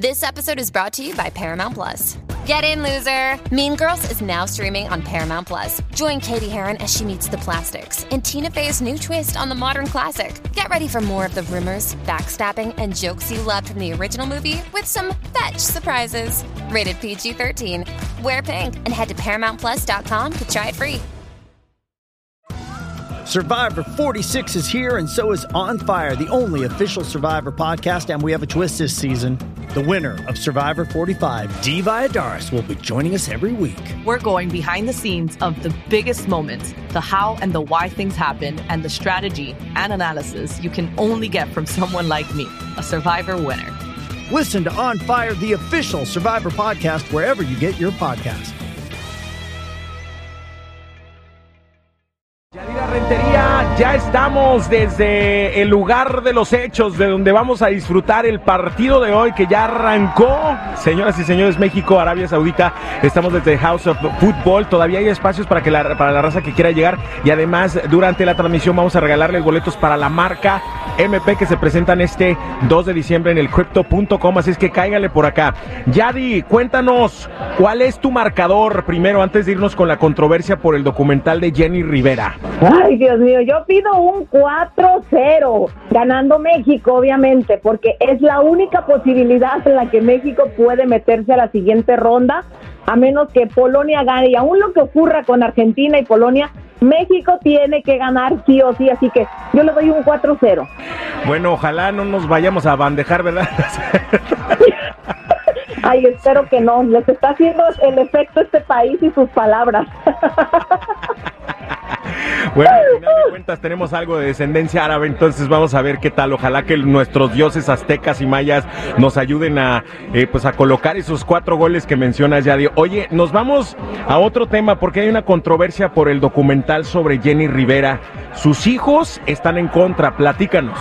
This episode is brought to you by Paramount Plus. Get in, loser! Mean Girls is now streaming on Paramount Plus. Join Katie Heron as she meets the plastics in Tina Fey's new twist on the modern classic. Get ready for more of the rumors, backstabbing, and jokes you loved from the original movie with some fetch surprises. Rated PG 13. Wear pink and head to ParamountPlus.com to try it free. Survivor 46 is here, and so is On Fire, the only official Survivor podcast. And we have a twist this season. The winner of Survivor 45, Dee Valladares, will be joining us every week. We're going behind the scenes of the biggest moments, the how and the why things happen, and the strategy and analysis you can only get from someone like me, a Survivor winner. Listen to On Fire, the official Survivor podcast, wherever you get your podcast. Ya estamos desde el lugar de los hechos, de donde vamos a disfrutar el partido de hoy que ya arrancó. Señoras y señores, México, Arabia Saudita, estamos desde House of Football. Todavía hay espacios para, que la, para la raza que quiera llegar y además durante la transmisión vamos a regalarles boletos para la marca MP que se presentan este 2 de diciembre en el crypto.com, así es que cáigale por acá. Yadi, cuéntanos, ¿cuál es tu marcador primero antes de irnos con la controversia por el documental de Jenny Rivera? Ay, Dios mío, yo pido un 4-0, ganando México, obviamente, porque es la única posibilidad en la que México puede meterse a la siguiente ronda, a menos que Polonia gane. Y aún lo que ocurra con Argentina y Polonia, México tiene que ganar sí o sí, así que yo le doy un 4-0. Bueno, ojalá no nos vayamos a bandejar, ¿verdad? Ay, espero que no. Les está haciendo el efecto este país y sus palabras. Bueno, al final de cuentas tenemos algo de descendencia árabe, entonces vamos a ver qué tal. Ojalá que nuestros dioses aztecas y mayas nos ayuden a, eh, pues a colocar esos cuatro goles que mencionas ya. Oye, nos vamos a otro tema porque hay una controversia por el documental sobre Jenny Rivera. Sus hijos están en contra, platícanos.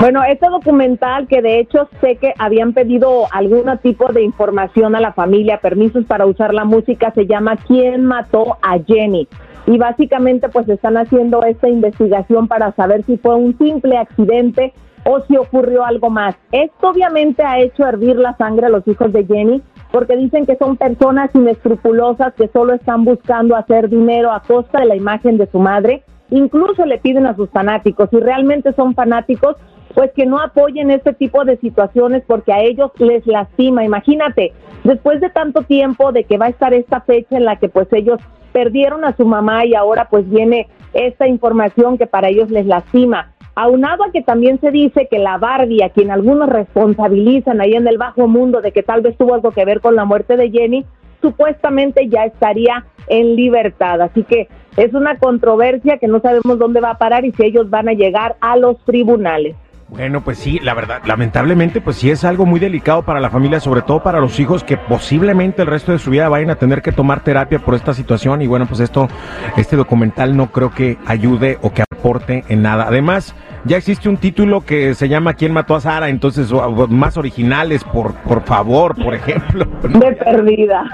Bueno, este documental que de hecho sé que habían pedido algún tipo de información a la familia, permisos para usar la música, se llama ¿Quién mató a Jenny? Y básicamente pues están haciendo esta investigación para saber si fue un simple accidente o si ocurrió algo más. Esto obviamente ha hecho hervir la sangre a los hijos de Jenny porque dicen que son personas inescrupulosas que solo están buscando hacer dinero a costa de la imagen de su madre. Incluso le piden a sus fanáticos, si realmente son fanáticos, pues que no apoyen este tipo de situaciones porque a ellos les lastima. Imagínate, después de tanto tiempo de que va a estar esta fecha en la que pues ellos perdieron a su mamá y ahora pues viene esta información que para ellos les lastima. Aunado a que también se dice que la Barbie, a quien algunos responsabilizan ahí en el bajo mundo de que tal vez tuvo algo que ver con la muerte de Jenny, supuestamente ya estaría en libertad. Así que es una controversia que no sabemos dónde va a parar y si ellos van a llegar a los tribunales. Bueno, pues sí, la verdad, lamentablemente, pues sí es algo muy delicado para la familia, sobre todo para los hijos que posiblemente el resto de su vida vayan a tener que tomar terapia por esta situación y bueno, pues esto, este documental no creo que ayude o que aporte en nada. Además, ya existe un título que se llama ¿Quién mató a Sara? Entonces, más originales, por, por favor, por ejemplo. De perdida.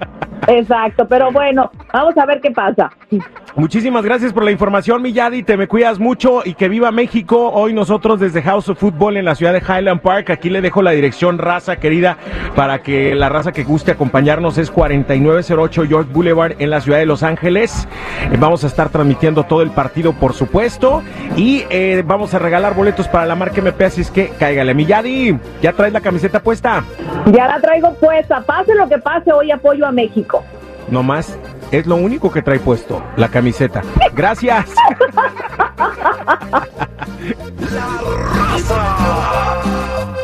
Exacto, pero bueno, vamos a ver qué pasa. Muchísimas gracias por la información, Milladi. Te me cuidas mucho y que viva México. Hoy nosotros desde House of Football en la ciudad de Highland Park. Aquí le dejo la dirección raza querida para que la raza que guste acompañarnos es 4908 York Boulevard en la ciudad de Los Ángeles. Eh, vamos a estar transmitiendo todo el partido, por supuesto. Y eh, vamos a regalar boletos para la marca MP. Así es que cáigale. Milladi, ¿ya traes la camiseta puesta? Ya la traigo puesta. Pase lo que pase, hoy apoyo a México. No más es lo único que trae puesto, la camiseta. Gracias. La raza.